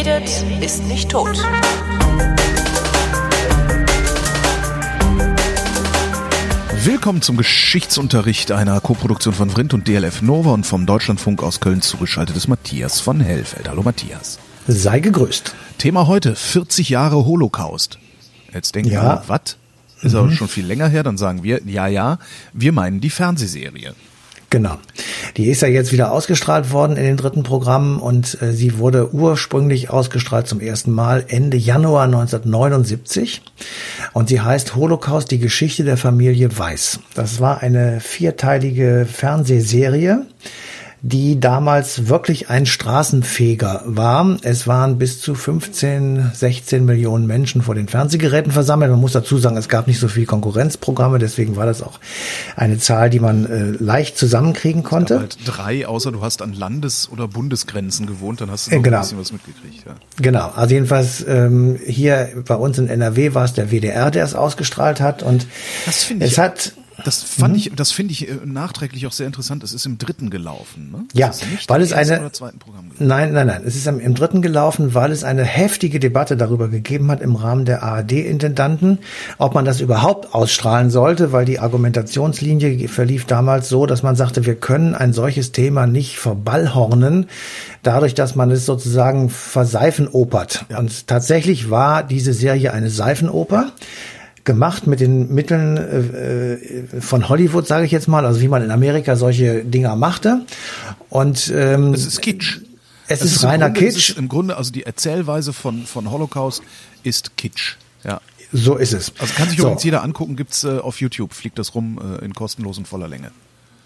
redet, ist nicht tot. Willkommen zum Geschichtsunterricht einer Koproduktion von Vrindt und DLF Nova und vom Deutschlandfunk aus Köln zugeschaltet ist Matthias von Hellfeld. Hallo Matthias. Sei gegrüßt. Thema heute, 40 Jahre Holocaust. Jetzt denken Ja. wir, was? Ist aber schon viel länger her, dann sagen wir, ja, ja, wir meinen die Fernsehserie. Genau. Die ist ja jetzt wieder ausgestrahlt worden in den dritten Programmen und äh, sie wurde ursprünglich ausgestrahlt zum ersten Mal Ende Januar 1979 und sie heißt Holocaust, die Geschichte der Familie Weiß. Das war eine vierteilige Fernsehserie, die damals wirklich ein Straßenfeger war. Es waren bis zu 15, 16 Millionen Menschen vor den Fernsehgeräten versammelt. Man muss dazu sagen, es gab nicht so viel Konkurrenzprogramme, deswegen war das auch eine Zahl, die man äh, leicht zusammenkriegen konnte. halt drei, außer du hast an Landes- oder Bundesgrenzen gewohnt, dann hast du Äh, noch genau. ein bisschen was mitgekriegt. Ja. Genau, also jedenfalls ähm, hier bei uns in NRW war es der WDR, der es ausgestrahlt hat und Das finde ich- es hat Das fand ich, das finde ich äh, nachträglich auch sehr interessant. Es ist im dritten gelaufen, ne? Ja, das ist nicht weil es eine-. Nein, nein, nein. Es ist im, im dritten gelaufen, weil es eine heftige Debatte darüber gegeben hat im Rahmen der ARD-Intendanten, ob man das überhaupt ausstrahlen sollte, weil die Argumentationslinie verlief damals so, dass man sagte, wir können ein solches Thema nicht verballhornen, dadurch, dass man es sozusagen verseifenopert. Und tatsächlich war diese Serie eine Seifenoper gemacht mit den Mitteln äh, äh, von Hollywood, sage ich jetzt mal, also wie man in Amerika solche Dinger machte. Und ähm, Es ist Kitsch. es Es ist im reiner Grunde, Kitsch. Ist Im Grunde, also die Erzählweise von, von Holocaust ist Kitsch. Ja. So ist es. Also kann sich so. übrigens jeder angucken, gibt's äh, auf YouTube, fliegt das rum äh, in kostenlos und voller Länge.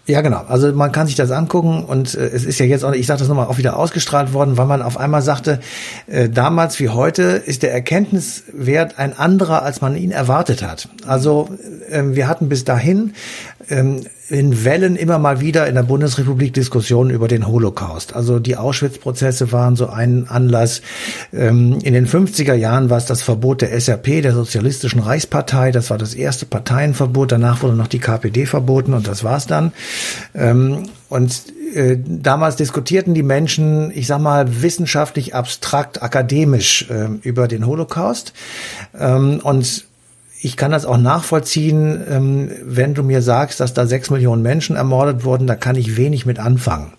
Ja, genau. Also man kann sich das angucken und äh, es ist ja jetzt auch, ich sage das nochmal, auch wieder ausgestrahlt worden, weil man auf einmal sagte, äh, damals wie heute ist der Erkenntniswert ein anderer, als man ihn erwartet hat. Also ähm, wir hatten bis dahin ähm, in Wellen immer mal wieder in der Bundesrepublik Diskussionen über den Holocaust. Also die Auschwitz-Prozesse waren so ein Anlass. Ähm, in den 50er Jahren war es das Verbot der SRP, der Sozialistischen Reichspartei. Das war das erste Parteienverbot. Danach wurde noch die KPD verboten und das war's dann. Ähm, und äh, damals diskutierten die Menschen, ich sag mal, wissenschaftlich, abstrakt, akademisch äh, über den Holocaust. Ähm, und ich kann das auch nachvollziehen, ähm, wenn du mir sagst, dass da sechs Millionen Menschen ermordet wurden, da kann ich wenig mit anfangen.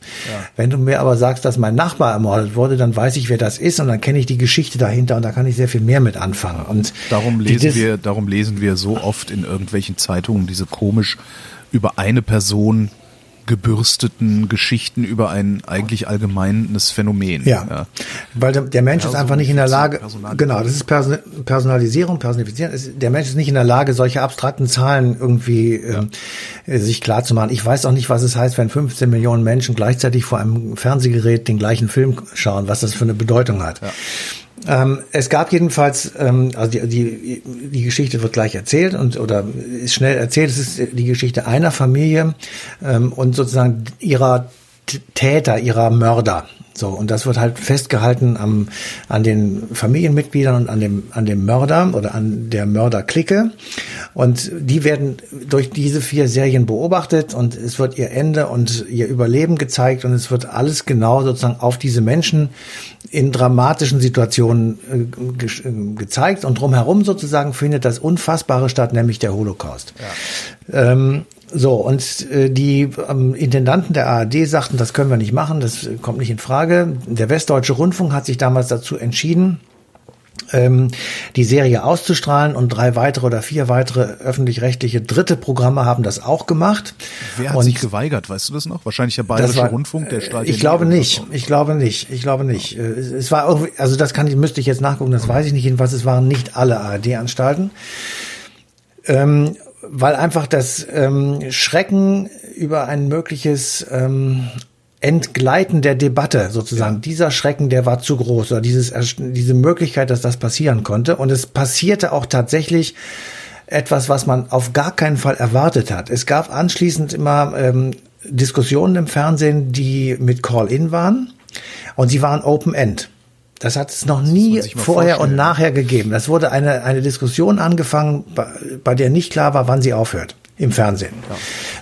Wenn du mir aber sagst, dass mein Nachbar ermordet wurde, dann weiß ich, wer das ist und dann kenne ich die Geschichte dahinter und da kann ich sehr viel mehr mit anfangen. Und Darum lesen wir, darum lesen wir so oft in irgendwelchen Zeitungen diese komisch über eine Person gebürsteten Geschichten über ein eigentlich allgemeines Phänomen. Ja, weil der, der Mensch ist einfach nicht in der Lage, genau, das ist Person, Personalisierung, Personifizieren. Ist, der Mensch ist nicht in der Lage, solche abstrakten Zahlen irgendwie ähm, äh, sich klar zu machen. Ich weiß auch nicht, was es heißt, wenn 15 Millionen Menschen gleichzeitig vor einem Fernsehgerät den gleichen Film schauen, was das für eine Bedeutung hat. Ähm, es gab jedenfalls, ähm, also die, die, die Geschichte wird gleich erzählt und oder ist schnell erzählt. Es ist die Geschichte einer Familie ähm, und sozusagen ihrer Täter, ihrer Mörder. So, und das wird halt festgehalten am, an den Familienmitgliedern und an dem, an dem Mörder oder an der Mörderklicke. Und die werden durch diese vier Serien beobachtet und es wird ihr Ende und ihr Überleben gezeigt und es wird alles genau sozusagen auf diese Menschen in dramatischen Situationen äh, ge äh, gezeigt und drumherum sozusagen findet das Unfassbare statt, nämlich der Holocaust. Ähm, so, und äh, die ähm, Intendanten der ARD sagten, das können wir nicht machen, das äh, kommt nicht in Frage. Der Westdeutsche Rundfunk hat sich damals dazu entschieden, ähm, die Serie auszustrahlen und drei weitere oder vier weitere öffentlich-rechtliche dritte Programme haben das auch gemacht. Wer hat und sich geweigert, weißt du das noch? Wahrscheinlich der Bayerische war- Rundfunk, der strahlt Ich ja glaube nicht. Ich glaube nicht. Ich glaube nicht. Äh, Es war also das kann ich, müsste ich jetzt nachgucken, das weiß ich nicht. Jedenfalls, es waren nicht alle ARD-Anstalten. Ähm, weil einfach das ähm, Schrecken über ein mögliches ähm, Entgleiten der Debatte sozusagen. Dieser Schrecken, der war zu groß oder dieses, diese Möglichkeit, dass das passieren konnte. Und es passierte auch tatsächlich etwas, was man auf gar keinen Fall erwartet hat. Es gab anschließend immer ähm, Diskussionen im Fernsehen, die mit Call-in waren und sie waren Open-End. Das hat es noch nie vorher und vorstellen. nachher gegeben. Das wurde eine, eine Diskussion angefangen, bei, bei der nicht klar war, wann sie aufhört im Fernsehen.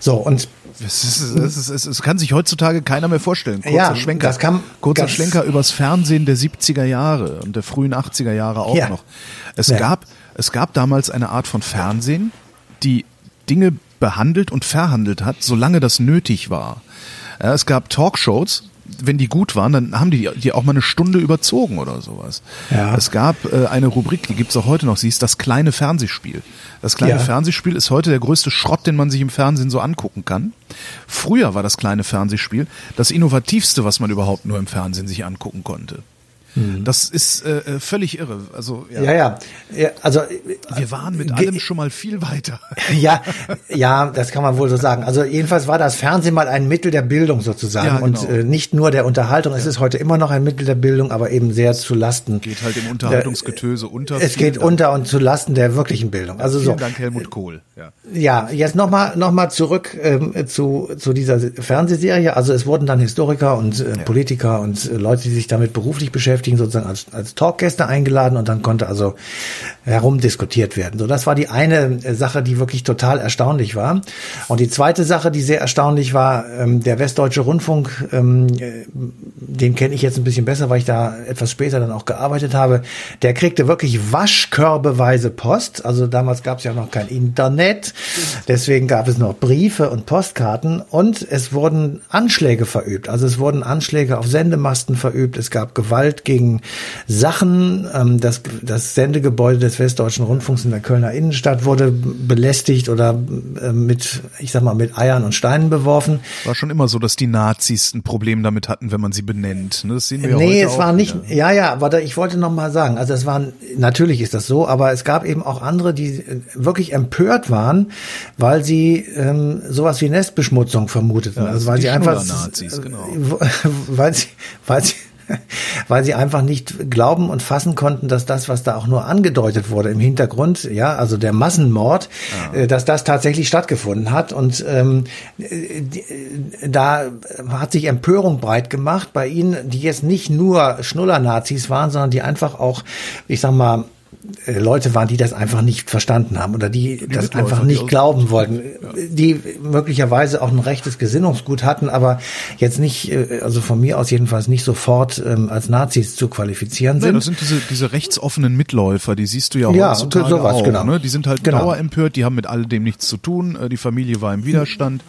So, und Es, ist, es, ist, es, es kann sich heutzutage keiner mehr vorstellen. Kurzer ja, Schwenker, das kam, kurzer Schlenker übers Fernsehen der 70er Jahre und der frühen 80er Jahre auch ja. noch. Es ja. gab, es gab damals eine Art von Fernsehen, die Dinge behandelt und verhandelt hat, solange das nötig war. Ja, es gab Talkshows, wenn die gut waren, dann haben die die auch mal eine Stunde überzogen oder sowas. Ja. Es gab äh, eine Rubrik, die gibt's auch heute noch, sie ist das kleine Fernsehspiel. Das kleine ja. Fernsehspiel ist heute der größte Schrott, den man sich im Fernsehen so angucken kann. Früher war das kleine Fernsehspiel das innovativste, was man überhaupt nur im Fernsehen sich angucken konnte. Mhm. Das ist äh, äh, völlig irre. Also ja. ja, ja. ja also wir waren mit allem schon mal viel weiter. Ja, ja, das kann man wohl so sagen. Also jedenfalls war das Fernsehen mal ein Mittel der Bildung sozusagen ja, genau. und äh, nicht nur der Unterhaltung. Es ist heute immer noch ein Mittel der Bildung, aber eben sehr zu Lasten. Geht halt im Unterhaltungsgetöse unter. Es geht Dank. unter und zu Lasten der wirklichen Bildung. Also Vielen so. Dank Helmut Kohl. Ja, ja jetzt nochmal noch mal zurück ähm, zu zu dieser Fernsehserie. Also es wurden dann Historiker und äh, Politiker und äh, Leute, die sich damit beruflich beschäftigen beschäftigen, sozusagen als, als Talkgäste eingeladen und dann konnte also herumdiskutiert werden. So, das war die eine äh, Sache, die wirklich total erstaunlich war. Und die zweite Sache, die sehr erstaunlich war, ähm, der Westdeutsche Rundfunk, ähm, äh, den kenne ich jetzt ein bisschen besser, weil ich da etwas später dann auch gearbeitet habe, der kriegte wirklich waschkörbeweise Post. Also damals gab es ja noch kein Internet, deswegen gab es noch Briefe und Postkarten und es wurden Anschläge verübt. Also es wurden Anschläge auf Sendemasten verübt, es gab Gewalt gegen gegen Sachen. Ähm, das, das Sendegebäude des Westdeutschen Rundfunks in der Kölner Innenstadt wurde belästigt oder äh, mit, ich sag mal, mit Eiern und Steinen beworfen. War schon immer so, dass die Nazis ein Problem damit hatten, wenn man sie benennt. Ne? Das sehen wir nee, es war nicht, ja, ja, aber ich wollte noch mal sagen, also es waren, natürlich ist das so, aber es gab eben auch andere, die äh, wirklich empört waren, weil sie ähm, sowas wie Nestbeschmutzung vermuteten. Ja, also weil sie einfach, Nazis, genau. weil sie, weil sie weil sie einfach nicht glauben und fassen konnten, dass das, was da auch nur angedeutet wurde im Hintergrund, ja, also der Massenmord, ja. äh, dass das tatsächlich stattgefunden hat. Und ähm, die, da hat sich Empörung breit gemacht bei ihnen, die jetzt nicht nur Schnuller-Nazis waren, sondern die einfach auch, ich sag mal, äh, Leute waren, die das einfach nicht verstanden haben oder die, die das einfach nicht glauben wollten, ja. die möglicherweise auch ein rechtes Gesinnungsgut hatten, aber jetzt nicht, äh, also von mir aus jedenfalls nicht sofort ähm, als Nazis zu qualifizieren sind. Ja, das sind diese, diese rechtsoffenen Mitläufer, die siehst du ja, ja heutzutage sowas, auch. Genau. Ne? Die sind halt genau. dauerempört, die haben mit all dem nichts zu tun, äh, die Familie war im Widerstand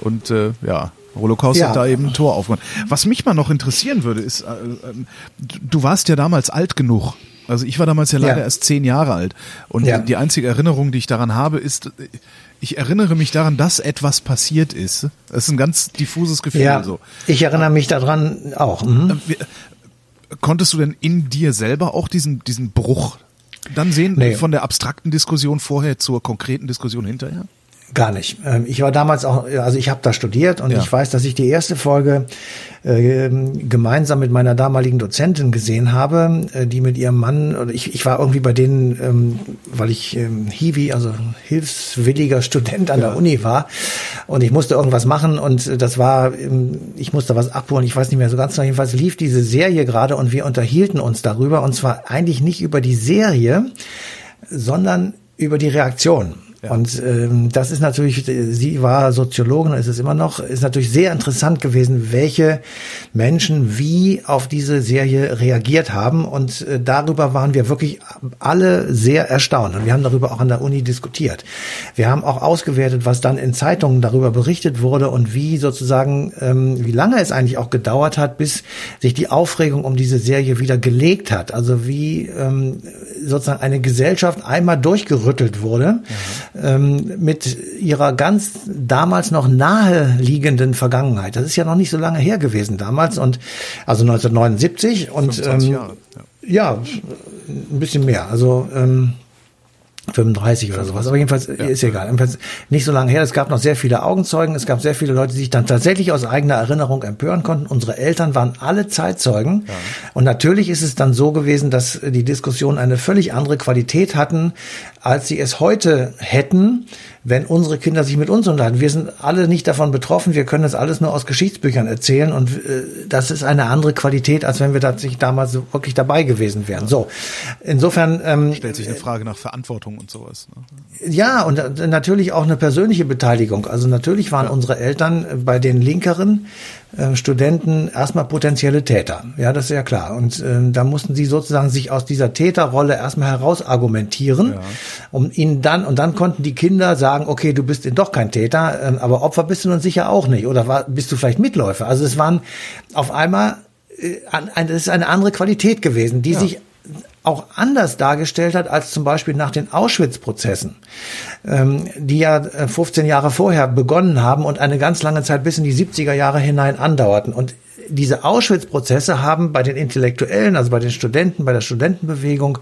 und äh, ja, Holocaust ja. hat da eben ein Tor aufgemacht. Was mich mal noch interessieren würde, ist, äh, äh, du warst ja damals alt genug, also ich war damals ja leider ja. erst zehn Jahre alt. Und ja. die einzige Erinnerung, die ich daran habe, ist, ich erinnere mich daran, dass etwas passiert ist. Das ist ein ganz diffuses Gefühl. Ja, so. Ich erinnere mich daran auch. Mhm. Äh, konntest du denn in dir selber auch diesen, diesen Bruch dann sehen, nee. von der abstrakten Diskussion vorher zur konkreten Diskussion hinterher? Gar nicht. Ähm, ich war damals auch, also ich habe da studiert und ja. ich weiß, dass ich die erste Folge äh, gemeinsam mit meiner damaligen Dozentin gesehen habe, äh, die mit ihrem Mann, oder ich, ich war irgendwie bei denen, ähm, weil ich ähm, Hiwi, also hilfswilliger Student an ja. der Uni war und ich musste irgendwas machen und das war, ähm, ich musste was abholen, ich weiß nicht mehr so ganz genau, jedenfalls lief diese Serie gerade und wir unterhielten uns darüber und zwar eigentlich nicht über die Serie, sondern über die Reaktion. Und ähm, das ist natürlich, sie war Soziologin, ist es immer noch, ist natürlich sehr interessant gewesen, welche Menschen wie auf diese Serie reagiert haben. Und äh, darüber waren wir wirklich alle sehr erstaunt. Und wir haben darüber auch an der Uni diskutiert. Wir haben auch ausgewertet, was dann in Zeitungen darüber berichtet wurde und wie sozusagen, ähm, wie lange es eigentlich auch gedauert hat, bis sich die Aufregung um diese Serie wieder gelegt hat. Also wie ähm, sozusagen eine Gesellschaft einmal durchgerüttelt wurde. Mhm ähm, mit ihrer ganz damals noch nahe liegenden Vergangenheit. Das ist ja noch nicht so lange her gewesen damals und also 1979 und ähm, ja. ja. ein bisschen mehr. Also ähm, 35 oder sowas. Aber jedenfalls ja. ist egal. Jedenfalls nicht so lange her. Es gab noch sehr viele Augenzeugen. Es gab sehr viele Leute, die sich dann tatsächlich aus eigener Erinnerung empören konnten. Unsere Eltern waren alle Zeitzeugen. Ja. Und natürlich ist es dann so gewesen, dass die Diskussionen eine völlig andere Qualität hatten, als sie es heute hätten, wenn unsere Kinder sich mit uns unterhalten. Wir sind alle nicht davon betroffen, wir können das alles nur aus Geschichtsbüchern erzählen und äh, das ist eine andere Qualität, als wenn wir tatsächlich damals wirklich dabei gewesen wären. So, insofern ähm, stellt sich eine Frage nach Verantwortung und sowas. Ne? Ja, und äh, natürlich auch eine persönliche Beteiligung. Also natürlich waren ja. unsere Eltern bei den linkeren äh, Studenten erstmal potenzielle Täter. Ja, das ist ja klar. Und äh, da mussten sie sozusagen sich aus dieser Täterrolle erstmal herausargumentieren, ja. um ihnen dann, und dann konnten die Kinder sagen, okay, du bist doch kein Täter, äh, aber Opfer bist du nun sicher auch nicht. Oder war, bist du vielleicht Mitläufer? Also es waren auf einmal, äh, ein, das ist eine andere Qualität gewesen, die ja. sich auch anders dargestellt hat als zum Beispiel nach den Auschwitz-Prozessen, ähm, die ja 15 äh, Jahre vorher begonnen haben und eine ganz lange Zeit bis in die 70er Jahre hinein andauerten. Und diese Auschwitz-Prozesse haben bei den Intellektuellen, also bei den Studenten, bei der Studentenbewegung,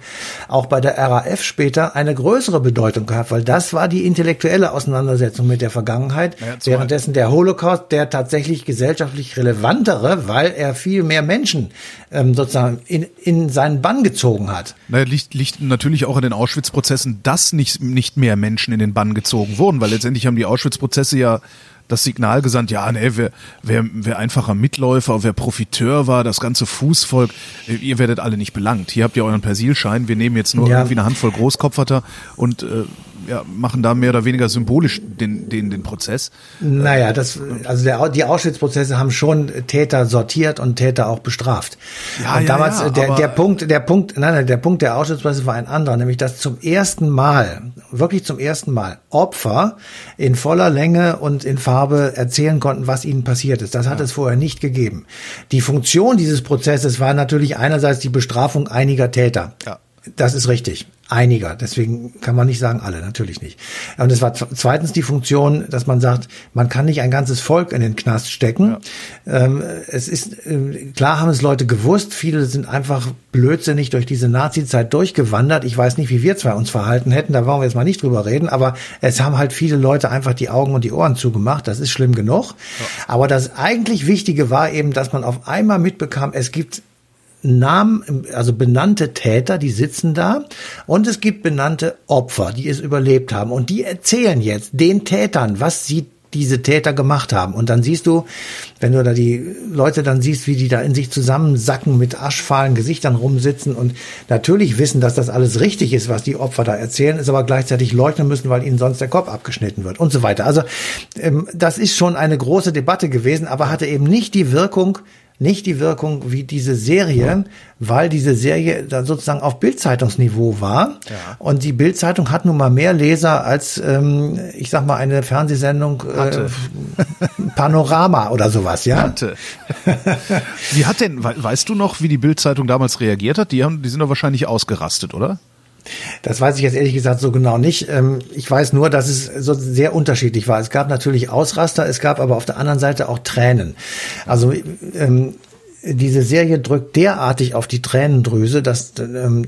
auch bei der RAF später eine größere Bedeutung gehabt, weil das war die intellektuelle Auseinandersetzung mit der Vergangenheit, naja, währenddessen der Holocaust der tatsächlich gesellschaftlich relevantere, weil er viel mehr Menschen ähm, sozusagen in, in seinen Bann gezogen hat. Naja, liegt, liegt natürlich auch in den Auschwitz-Prozessen, dass nicht, nicht mehr Menschen in den Bann gezogen wurden, weil letztendlich haben die Auschwitz-Prozesse ja das Signal gesandt, ja, nee, wer, wer, wer einfacher Mitläufer, wer Profiteur war, das ganze Fußvolk, ihr werdet alle nicht belangt. Hier habt ihr euren Persilschein, wir nehmen jetzt nur ja. irgendwie eine Handvoll Großkopferter und äh, ja, machen da mehr oder weniger symbolisch den, den, den Prozess. Naja, das, also der, die Auschwitz-Prozesse haben schon Täter sortiert und Täter auch bestraft. Ja, und damals, ja, der, der Punkt, der Punkt, nein, nein, der Punkt der Auschwitz-Prozesse war ein anderer, nämlich dass zum ersten Mal, wirklich zum ersten Mal, Opfer in voller Länge und in Farbe erzählen konnten, was ihnen passiert ist. Das hat ja. es vorher nicht gegeben. Die Funktion dieses Prozesses war natürlich einerseits die Bestrafung einiger Täter. Ja. Das ist richtig. Einiger. Deswegen kann man nicht sagen alle, natürlich nicht. Und es war zweitens die Funktion, dass man sagt, man kann nicht ein ganzes Volk in den Knast stecken. Ja. Ähm, es ist, äh, klar haben es Leute gewusst. Viele sind einfach blödsinnig durch diese Nazi-Zeit durchgewandert. Ich weiß nicht, wie wir zwei uns verhalten hätten. Da wollen wir jetzt mal nicht drüber reden. Aber es haben halt viele Leute einfach die Augen und die Ohren zugemacht. Das ist schlimm genug. Ja. Aber das eigentlich Wichtige war eben, dass man auf einmal mitbekam, es gibt Namen, also benannte Täter, die sitzen da und es gibt benannte Opfer, die es überlebt haben und die erzählen jetzt den Tätern, was sie diese Täter gemacht haben. Und dann siehst du, wenn du da die Leute dann siehst, wie die da in sich zusammensacken, mit aschfahlen Gesichtern rumsitzen und natürlich wissen, dass das alles richtig ist, was die Opfer da erzählen, ist aber gleichzeitig leugnen müssen, weil ihnen sonst der Kopf abgeschnitten wird und so weiter. Also ähm, das ist schon eine große Debatte gewesen, aber hatte eben nicht die Wirkung, nicht die Wirkung wie diese Serie, weil diese Serie dann sozusagen auf Bildzeitungsniveau war. Ja. Und die Bildzeitung hat nun mal mehr Leser als, ähm, ich sag mal, eine Fernsehsendung äh, Panorama oder sowas, ja. Hatte. wie hat denn, weißt du noch, wie die Bildzeitung damals reagiert hat? Die haben, die sind doch wahrscheinlich ausgerastet, oder? Das weiß ich jetzt ehrlich gesagt so genau nicht. Ähm, ich weiß nur, dass es so sehr unterschiedlich war. Es gab natürlich Ausraster, es gab aber auf der anderen Seite auch Tränen. Also ähm, diese Serie drückt derartig auf die Tränendrüse, dass ähm,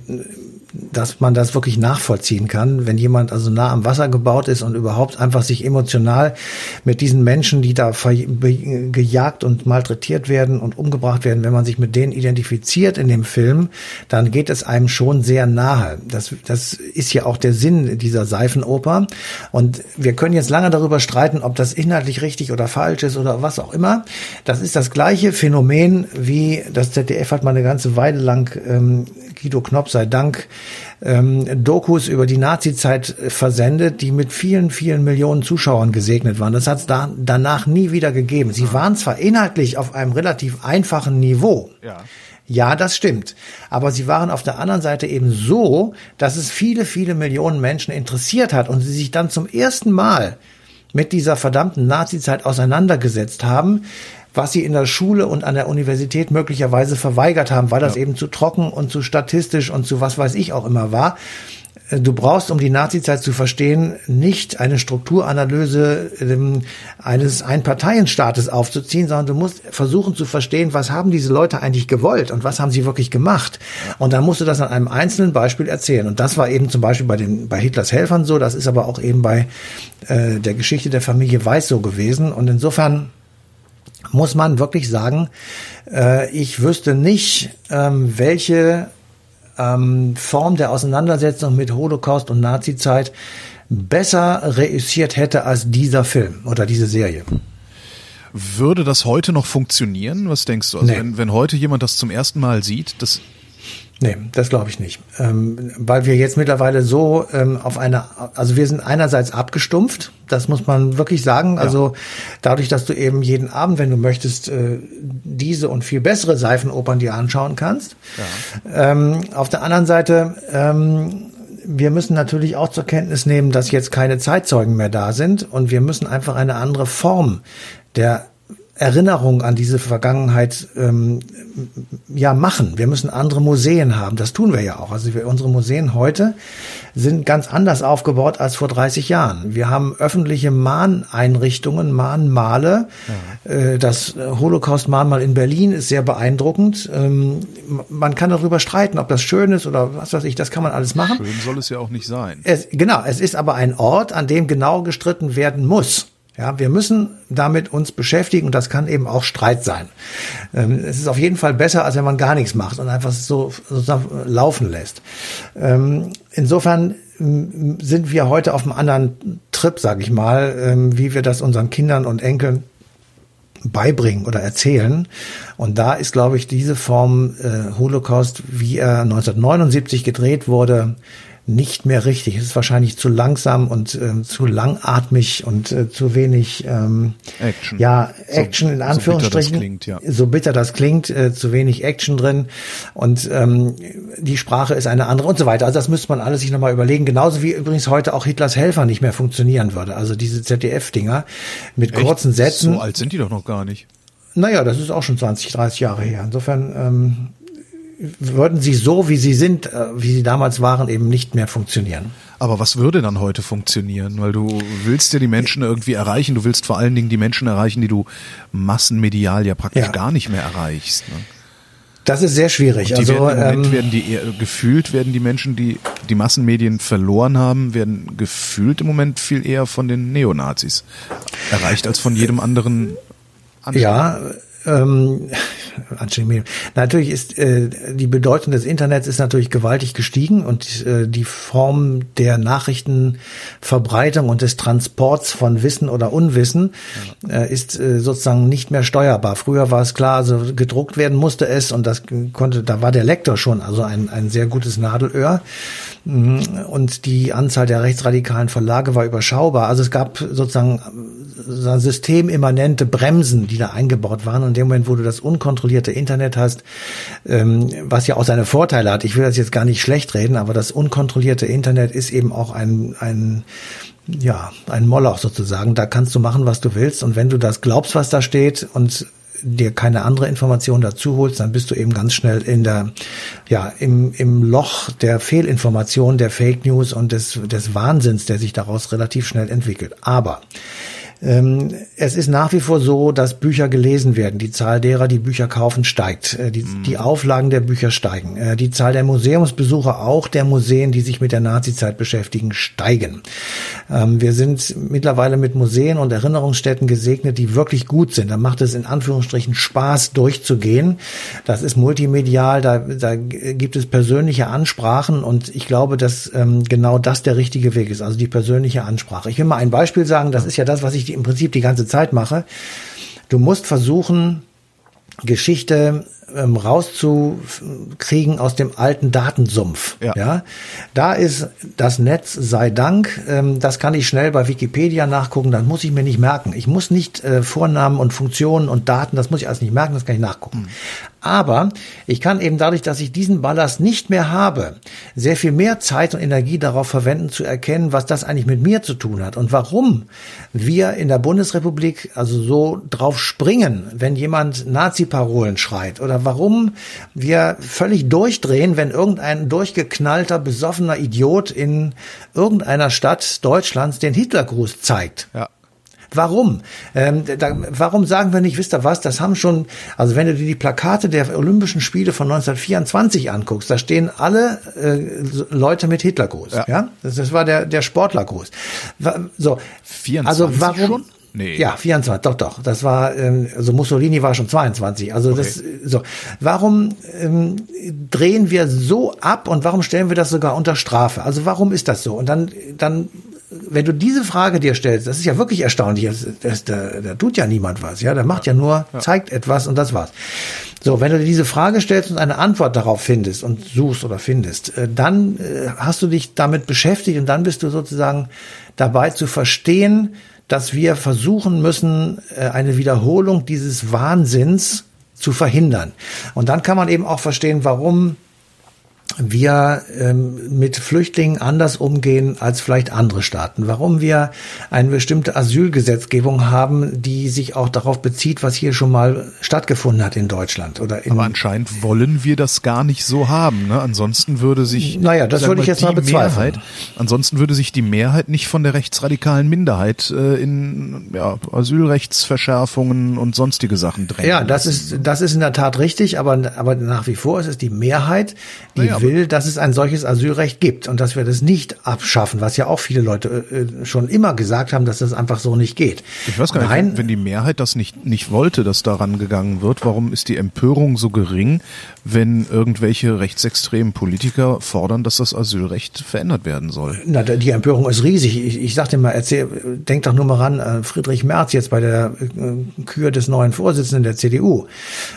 dass man das wirklich nachvollziehen kann, wenn jemand also nah am Wasser gebaut ist und überhaupt einfach sich emotional mit diesen Menschen, die da gejagt und malträtiert werden und umgebracht werden, wenn man sich mit denen identifiziert in dem Film, dann geht es einem schon sehr nahe. Das, das ist ja auch der Sinn dieser Seifenoper. Und wir können jetzt lange darüber streiten, ob das inhaltlich richtig oder falsch ist oder was auch immer. Das ist das gleiche Phänomen wie das ZDF hat mal eine ganze Weile lang ähm, Guido Knopp sei Dank ähm, Dokus über die Nazi-Zeit äh, versendet, die mit vielen, vielen Millionen Zuschauern gesegnet waren. Das hat es da, danach nie wieder gegeben. Sie waren zwar inhaltlich auf einem relativ einfachen Niveau. Ja. Ja, das stimmt. Aber sie waren auf der anderen Seite eben so, dass es viele, viele Millionen Menschen interessiert hat und sie sich dann zum ersten Mal mit dieser verdammten Nazi-Zeit auseinandergesetzt haben, was sie in der Schule und an der Universität möglicherweise verweigert haben, weil das ja. eben zu trocken und zu statistisch und zu was weiß ich auch immer war. Du brauchst, um die Nazizeit zu verstehen, nicht eine Strukturanalyse ähm, eines Einparteienstaates aufzuziehen, sondern du musst versuchen zu verstehen, was haben diese Leute eigentlich gewollt und was haben sie wirklich gemacht. Und dann musst du das an einem einzelnen Beispiel erzählen. Und das war eben zum Beispiel bei den bei Hitlers Helfern so. Das ist aber auch eben bei äh, der Geschichte der Familie Weiß so gewesen. Und insofern muss man wirklich sagen, äh, ich wüsste nicht, ähm, welche ähm, Form der Auseinandersetzung mit Holocaust und Nazizeit besser reüssiert hätte als dieser Film oder diese Serie. Würde das heute noch funktionieren? Was denkst du? Also nee. wenn, wenn heute jemand das zum ersten Mal sieht, das Nee, das glaube ich nicht. Ähm, weil wir jetzt mittlerweile so ähm, auf eine, also wir sind einerseits abgestumpft, das muss man wirklich sagen. Ja. Also dadurch, dass du eben jeden Abend, wenn du möchtest, äh, diese und viel bessere Seifenopern dir anschauen kannst. Ja. Ähm, auf der anderen Seite, ähm, wir müssen natürlich auch zur Kenntnis nehmen, dass jetzt keine Zeitzeugen mehr da sind und wir müssen einfach eine andere Form der Erinnerung an diese Vergangenheit ähm, ja machen. Wir müssen andere Museen haben. Das tun wir ja auch. Also wir, unsere Museen heute sind ganz anders aufgebaut als vor 30 Jahren. Wir haben öffentliche Mahneinrichtungen, Mahnmale. Ja. Äh, das Holocaust-Mahnmal in Berlin ist sehr beeindruckend. Ähm, man kann darüber streiten, ob das schön ist oder was weiß ich. Das kann man alles machen. Schön soll es ja auch nicht sein. Es, genau, es ist aber ein Ort, an dem genau gestritten werden muss. Ja, wir müssen damit uns beschäftigen und das kann eben auch Streit sein. Ähm, es ist auf jeden Fall besser, als wenn man gar nichts macht und einfach so sozusagen laufen lässt. Ähm, insofern ähm, sind wir heute auf einem anderen Trip, sage ich mal, wie wir das unseren Kindern und Enkeln beibringen oder erzählen. Und da ist, glaube ich, diese Form äh, Holocaust, wie er 1979 gedreht wurde, nicht mehr richtig. Es ist wahrscheinlich zu langsam und äh, zu langatmig und äh, zu wenig ähm, Action. Ja, Action so, in Anführungsstrichen. So bitter das klingt, ja. So bitter das klingt, äh, zu wenig Action drin und ähm, die Sprache ist eine andere und so weiter. Also das müsste man alles sich nochmal überlegen. Genauso wie übrigens heute auch Hitlers Helfer nicht mehr funktionieren würde. Also diese ZDF-Dinger mit Echt? kurzen Sätzen. So alt sind die doch noch gar nicht. Naja, das ist auch schon 20, 30 Jahre her. Insofern ähm, würden sie so, wie sie sind, äh, wie sie damals waren, eben nicht mehr funktionieren. Aber was würde dann heute funktionieren? Weil du willst ja die Menschen irgendwie erreichen. Du willst vor allen Dingen die Menschen erreichen, die du massenmedial ja praktisch ja. gar nicht mehr erreichst. Ne? Das ist sehr schwierig. Also, werden im Moment ähm, werden die eher, gefühlt werden die Menschen, die die Massenmedien verloren haben, werden gefühlt im Moment viel eher von den Neonazis erreicht als von jedem anderen. anderen. Ja, ähm, natürlich ist äh, die Bedeutung des Internets ist natürlich gewaltig gestiegen und äh, die Form der Nachrichtenverbreitung und des Transports von Wissen oder Unwissen äh, ist äh, sozusagen nicht mehr steuerbar. Früher war es klar, also gedruckt werden musste es und das konnte, da war der Lektor schon also ein, ein sehr gutes Nadelöhr mhm. und die Anzahl der rechtsradikalen Verlage war überschaubar. Also es gab sozusagen systemimmanente Bremsen, die da eingebaut waren. Und in dem Moment, wo du das unkontrollierte Internet hast, ähm, was ja auch seine Vorteile hat, ich will das jetzt gar nicht schlecht reden, aber das unkontrollierte Internet ist eben auch ein, ein ja, ein Moloch sozusagen. Da kannst du machen, was du willst. Und wenn du das glaubst, was da steht und dir keine andere Information dazu holst, dann bist du eben ganz schnell in der, ja, im, im Loch der Fehlinformation, der Fake News und des, des Wahnsinns, der sich daraus relativ schnell entwickelt. Aber es ist nach wie vor so, dass Bücher gelesen werden. Die Zahl derer, die Bücher kaufen, steigt. Äh, die, mhm. die Auflagen der Bücher steigen. Äh, die Zahl der Museumsbesucher, auch der Museen, die sich mit der Nazizeit beschäftigen, steigen. Ähm, wir sind mittlerweile mit Museen und Erinnerungsstätten gesegnet, die wirklich gut sind. Da macht es in Anführungsstrichen Spaß, durchzugehen. Das ist multimedial, da, da gibt es persönliche Ansprachen und ich glaube, dass ähm, genau das der richtige Weg ist, also die persönliche Ansprache. Ich will mal ein Beispiel sagen, das ist ja das, was ich im Prinzip die ganze Zeit mache. Du musst versuchen, Geschichte ähm, rauszukriegen aus dem alten Datensumpf. Ja. ja. Da ist das Netz sei Dank, ähm, das kann ich schnell bei Wikipedia nachgucken, das muss ich mir nicht merken. Ich muss nicht äh, Vornamen und Funktionen und Daten, das muss ich alles nicht merken, das kann ich nachgucken. Mhm. Aber ich kann eben dadurch, dass ich diesen Ballast nicht mehr habe, sehr viel mehr Zeit und Energie darauf verwenden, zu erkennen, was das eigentlich mit mir zu tun hat und warum wir in der Bundesrepublik also so drauf springen, wenn jemand Nazi-Parolen schreit oder warum wir völlig durchdrehen, wenn irgendein durchgeknallter, besoffener Idiot in irgendeiner Stadt Deutschlands den Hitlergruß zeigt. Ja. Warum? Ähm, da, warum sagen wir nicht, wisst ihr was, das haben schon, also wenn du dir die Plakate der Olympischen Spiele von 1924 anguckst, da stehen alle äh, Leute mit Hitlergruß. Ja. ja? Das, das war der, der Sportlergruß. So, 24 also warum? Schon? Nee. Ja, 24, doch, doch. Das war, ähm, also Mussolini war schon 22. Also okay. das, so. Warum ähm, drehen wir so ab und warum stellen wir das sogar unter Strafe? Also warum ist das so? Und dann, dann wenn du diese Frage dir stellst, das ist ja wirklich erstaunlich, das, das, da, da tut ja niemand was, ja, da macht ja, ja nur, ja. zeigt etwas und das war's. So, wenn du dir diese Frage stellst und eine Antwort darauf findest und suchst oder findest, äh, dann äh, hast du dich damit beschäftigt und dann bist du sozusagen dabei zu verstehen, dass wir versuchen müssen, äh, eine Wiederholung dieses Wahnsinns zu verhindern. Und dann kann man eben auch verstehen, warum wir ähm, mit Flüchtlingen anders umgehen als vielleicht andere Staaten. Warum wir eine bestimmte Asylgesetzgebung haben, die sich auch darauf bezieht, was hier schon mal stattgefunden hat in Deutschland oder in Aber anscheinend wollen wir das gar nicht so haben. Ne? Ansonsten würde sich naja, das würde ich jetzt mal bezweifeln. Mehrheit, ansonsten würde sich die Mehrheit nicht von der rechtsradikalen Minderheit äh, in ja, Asylrechtsverschärfungen und sonstige Sachen drängen. Ja, das ist das ist in der Tat richtig, aber aber nach wie vor ist es die Mehrheit, die naja, will, dass es ein solches Asylrecht gibt und dass wir das nicht abschaffen, was ja auch viele Leute äh, schon immer gesagt haben, dass das einfach so nicht geht. Ich weiß gar Nein, nicht, wenn die Mehrheit das nicht, nicht wollte, dass daran gegangen wird, warum ist die Empörung so gering, wenn irgendwelche rechtsextremen Politiker fordern, dass das Asylrecht verändert werden soll? Na, die Empörung ist riesig. Ich, ich sagte mal, erzähl, denk doch nur mal ran, äh, Friedrich Merz jetzt bei der äh, Kür des neuen Vorsitzenden der CDU,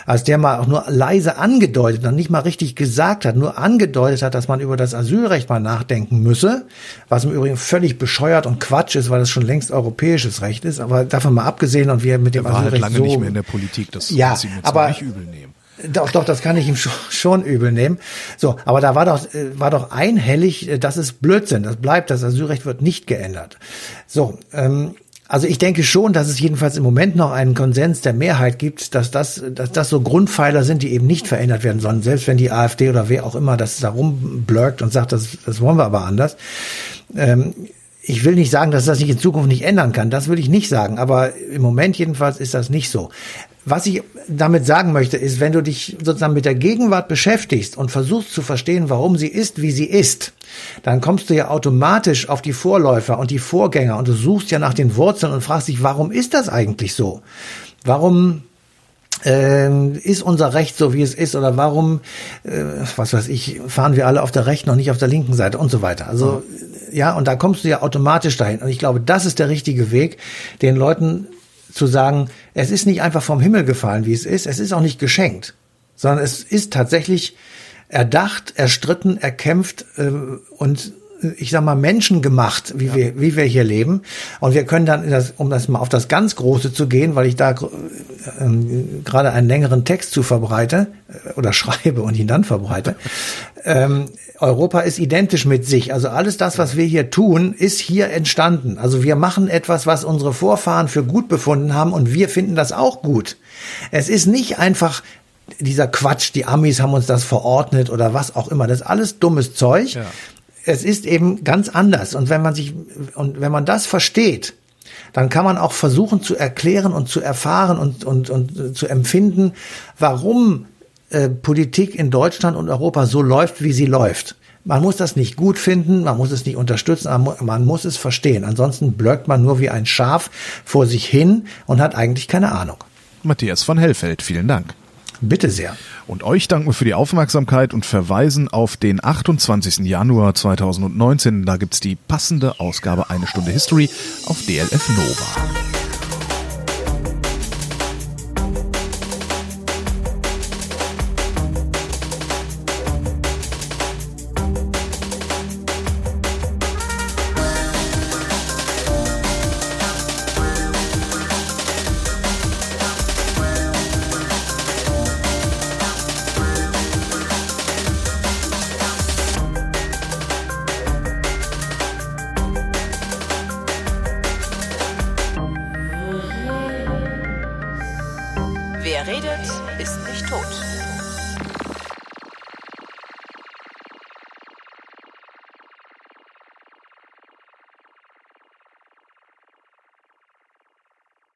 als der mal auch nur leise angedeutet, noch nicht mal richtig gesagt hat, nur angedeutet, angedeutet hat, dass man über das Asylrecht mal nachdenken müsse, was im Übrigen völlig bescheuert und Quatsch ist, weil es schon längst europäisches Recht ist. Aber davon mal abgesehen und wir mit dem war Asylrecht halt lange so, nicht mehr in der Politik, das ja, muss ihm jetzt aber, nicht übel nehmen. Doch, doch, das kann ich ihm schon, schon übel nehmen. So, aber da war doch, äh, war doch einhellig, äh, das ist Blödsinn, das bleibt, das Asylrecht wird nicht geändert. So, ähm, also ich denke schon, dass es jedenfalls im Moment noch einen Konsens der Mehrheit gibt, dass das, dass das so Grundpfeiler sind, die eben nicht verändert werden sollen. Selbst wenn die AfD oder wer auch immer das da rumblöckt und sagt, das, das wollen wir aber anders. Ähm, ich will nicht sagen, dass das sich in Zukunft nicht ändern kann. Das will ich nicht sagen. Aber im Moment jedenfalls ist das nicht so. Was ich damit sagen möchte, ist, wenn du dich sozusagen mit der Gegenwart beschäftigst und versuchst zu verstehen, warum sie ist, wie sie ist, dann kommst du ja automatisch auf die Vorläufer und die Vorgänger und du suchst ja nach den Wurzeln und fragst dich, warum ist das eigentlich so? Warum äh, ist unser Recht so, wie es ist, oder warum, äh, was weiß ich, fahren wir alle auf der rechten und nicht auf der linken Seite und so weiter. Also ja, und da kommst du ja automatisch dahin. Und ich glaube, das ist der richtige Weg, den Leuten zu sagen, es ist nicht einfach vom Himmel gefallen, wie es ist, es ist auch nicht geschenkt, sondern es ist tatsächlich erdacht, erstritten, erkämpft äh, und ich sag mal, Menschen gemacht, wie ja. wir, wie wir hier leben. Und wir können dann, das, um das mal auf das ganz Große zu gehen, weil ich da äh, gerade einen längeren Text zu verbreite äh, oder schreibe und ihn dann verbreite. ähm, Europa ist identisch mit sich. Also alles das, was wir hier tun, ist hier entstanden. Also wir machen etwas, was unsere Vorfahren für gut befunden haben und wir finden das auch gut. Es ist nicht einfach dieser Quatsch, die Amis haben uns das verordnet oder was auch immer. Das ist alles dummes Zeug. Ja. Es ist eben ganz anders. Und wenn man sich, und wenn man das versteht, dann kann man auch versuchen zu erklären und zu erfahren und, und, und zu empfinden, warum äh, Politik in Deutschland und Europa so läuft, wie sie läuft. Man muss das nicht gut finden, man muss es nicht unterstützen, man muss es verstehen. Ansonsten blöckt man nur wie ein Schaf vor sich hin und hat eigentlich keine Ahnung. Matthias von Hellfeld, vielen Dank. Bitte sehr. Und euch danken wir für die Aufmerksamkeit und verweisen auf den 28. Januar 2019. Da gibt's die passende Ausgabe Eine Stunde History auf DLF Nova.